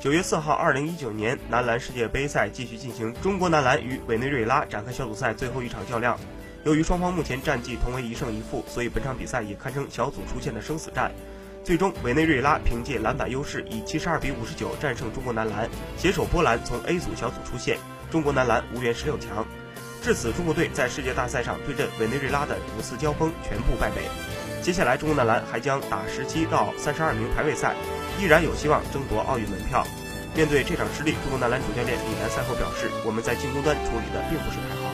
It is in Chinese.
九月四号，二零一九年男篮世界杯赛继续进行，中国男篮与委内瑞拉展开小组赛最后一场较量。由于双方目前战绩同为一胜一负，所以本场比赛也堪称小组出现的生死战。最终，委内瑞拉凭借篮板优势，以七十二比五十九战胜中国男篮，携手波兰从 A 组小组出线。中国男篮无缘十六强。至此，中国队在世界大赛上对阵委内瑞拉的五次交锋全部败北。接下来，中国男篮还将打十七到三十二名排位赛。依然有希望争夺奥运门票。面对这场失利，中国男篮主教练李楠赛后表示：“我们在进攻端处理的并不是太好。”